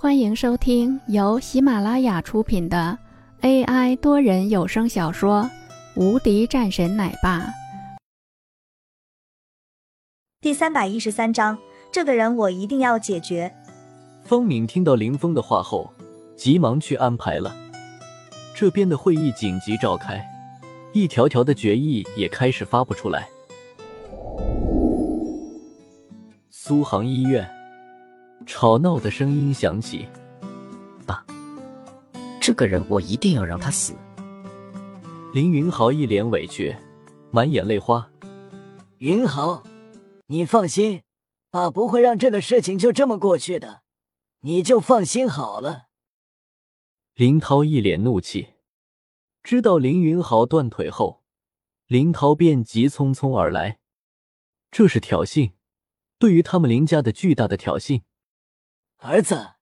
欢迎收听由喜马拉雅出品的 AI 多人有声小说《无敌战神奶爸》第三百一十三章。这个人我一定要解决。方敏听到林峰的话后，急忙去安排了这边的会议紧急召开，一条条的决议也开始发布出来。苏杭医院。吵闹的声音响起。爸，这个人我一定要让他死。林云豪一脸委屈，满眼泪花。云豪，你放心，爸不会让这个事情就这么过去的，你就放心好了。林涛一脸怒气，知道林云豪断腿后，林涛便急匆匆而来，这是挑衅，对于他们林家的巨大的挑衅。儿子，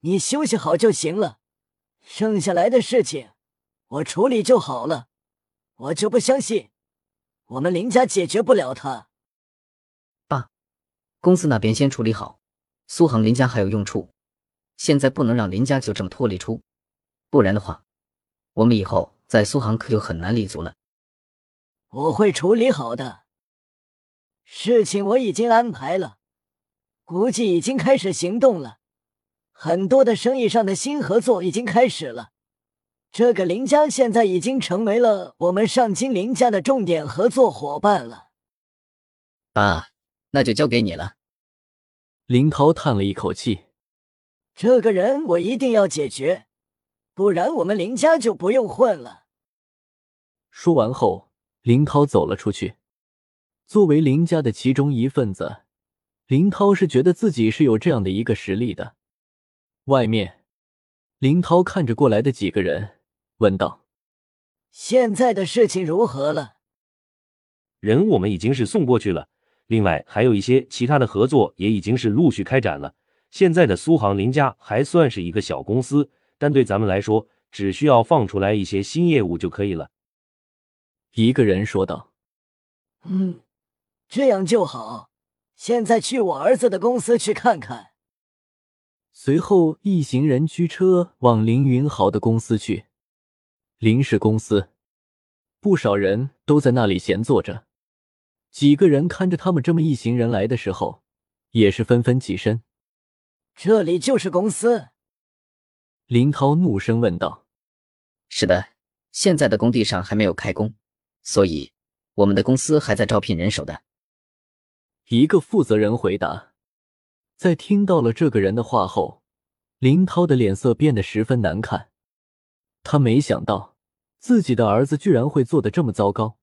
你休息好就行了，剩下来的事情我处理就好了。我就不相信我们林家解决不了他。爸，公司那边先处理好，苏杭林家还有用处，现在不能让林家就这么脱离出，不然的话，我们以后在苏杭可就很难立足了。我会处理好的，事情我已经安排了。估计已经开始行动了，很多的生意上的新合作已经开始了。这个林家现在已经成为了我们上京林家的重点合作伙伴了。爸，那就交给你了。林涛叹了一口气：“这个人我一定要解决，不然我们林家就不用混了。”说完后，林涛走了出去。作为林家的其中一份子。林涛是觉得自己是有这样的一个实力的。外面，林涛看着过来的几个人，问道：“现在的事情如何了？”人我们已经是送过去了，另外还有一些其他的合作也已经是陆续开展了。现在的苏杭林家还算是一个小公司，但对咱们来说，只需要放出来一些新业务就可以了。”一个人说道：“嗯，这样就好。”现在去我儿子的公司去看看。随后，一行人驱车往凌云豪的公司去。林氏公司，不少人都在那里闲坐着。几个人看着他们这么一行人来的时候，也是纷纷起身。这里就是公司。林涛怒声问道：“是的，现在的工地上还没有开工，所以我们的公司还在招聘人手的。”一个负责人回答，在听到了这个人的话后，林涛的脸色变得十分难看。他没想到自己的儿子居然会做的这么糟糕。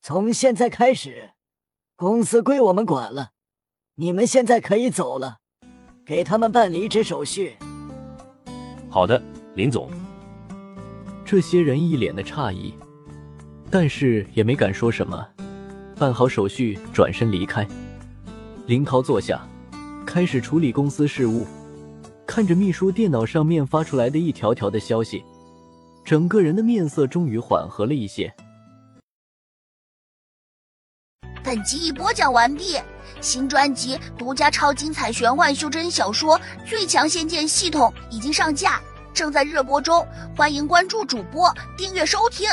从现在开始，公司归我们管了，你们现在可以走了，给他们办离职手续。好的，林总。这些人一脸的诧异，但是也没敢说什么。办好手续，转身离开。林涛坐下，开始处理公司事务。看着秘书电脑上面发出来的一条条的消息，整个人的面色终于缓和了一些。本集已播讲完毕，新专辑独家超精彩玄幻修真小说《最强仙剑系统》已经上架，正在热播中，欢迎关注主播，订阅收听。